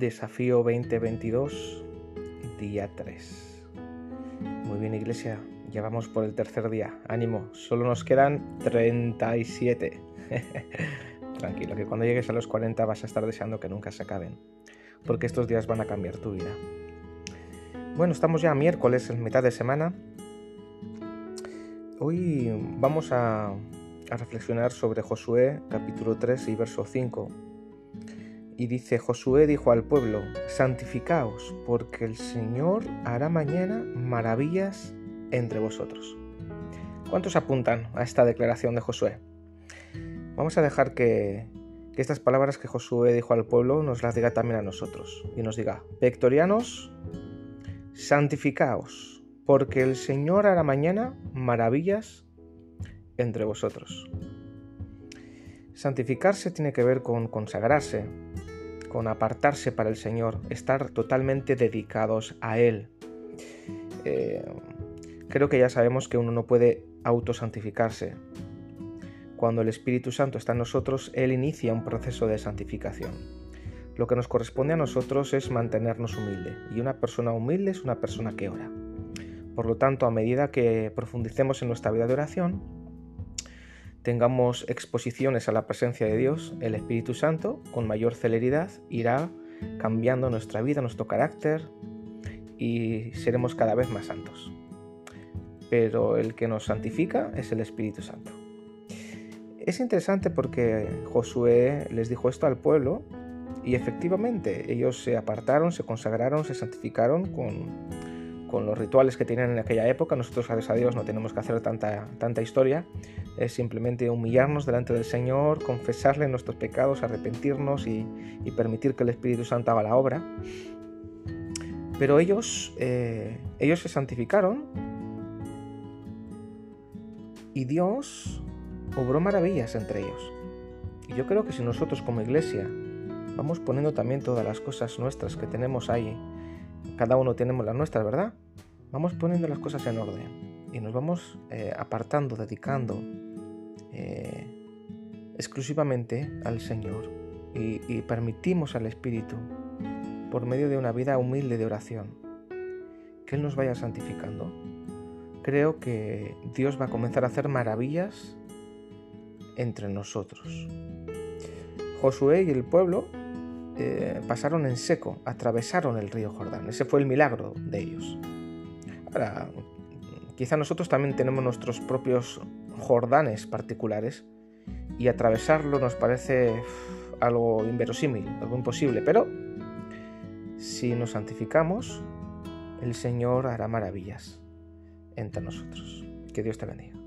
Desafío 2022, día 3. Muy bien, iglesia, ya vamos por el tercer día. Ánimo, solo nos quedan 37. Tranquilo, que cuando llegues a los 40 vas a estar deseando que nunca se acaben, porque estos días van a cambiar tu vida. Bueno, estamos ya miércoles, en mitad de semana. Hoy vamos a, a reflexionar sobre Josué capítulo 3 y verso 5 y dice, Josué dijo al pueblo, santificaos, porque el Señor hará mañana maravillas entre vosotros. ¿Cuántos apuntan a esta declaración de Josué? Vamos a dejar que, estas palabras que Josué dijo al pueblo nos las diga también a nosotros y nos diga, victorianos, santificaos, porque el Señor hará mañana maravillas entre vosotros. Santificarse tiene que ver con consagrarse, con apartarse para el Señor, estar totalmente dedicados a Él. Eh, creo que ya sabemos que uno no puede autosantificarse. Cuando el Espíritu Santo está en nosotros, Él inicia un proceso de santificación. Lo que nos corresponde a nosotros es mantenernos humilde, y una persona humilde es una persona que ora. Por lo tanto, a medida que profundicemos en nuestra vida de oración, tengamos exposiciones a la presencia de Dios, el Espíritu Santo, con mayor celeridad irá cambiando nuestra vida, nuestro carácter y seremos cada vez más santos. Pero el que nos santifica es el Espíritu Santo. Es interesante porque Josué les dijo esto al pueblo y efectivamente ellos se apartaron, se consagraron, se santificaron con, con los rituales que tenían en aquella época. Nosotros, gracias a Dios, no tenemos que hacer tanta, tanta historia. Es simplemente humillarnos delante del Señor, confesarle nuestros pecados, arrepentirnos y, permitir que el Espíritu Santo haga la obra. Pero ellos, eh, ellos se santificaron y Dios obró maravillas entre ellos. Y yo creo que si nosotros como iglesia vamos poniendo también todas las cosas nuestras que tenemos ahí cada uno tenemos las nuestras, ¿verdad? Vamos poniendo las cosas en orden y nos vamos eh, apartando, dedicando eh, exclusivamente al Señor y, y permitimos al Espíritu, por medio de una vida humilde de oración, que Él nos vaya santificando. Creo que Dios va a comenzar a hacer maravillas entre nosotros. Josué y el pueblo eh, pasaron en seco, atravesaron el río Jordán. Ese fue el milagro de ellos. Ahora, quizá nosotros también tenemos nuestros propios Jordanes particulares y atravesarlo nos parece algo inverosímil, algo imposible, pero si nos santificamos, el Señor hará maravillas entre nosotros. Que Dios te bendiga.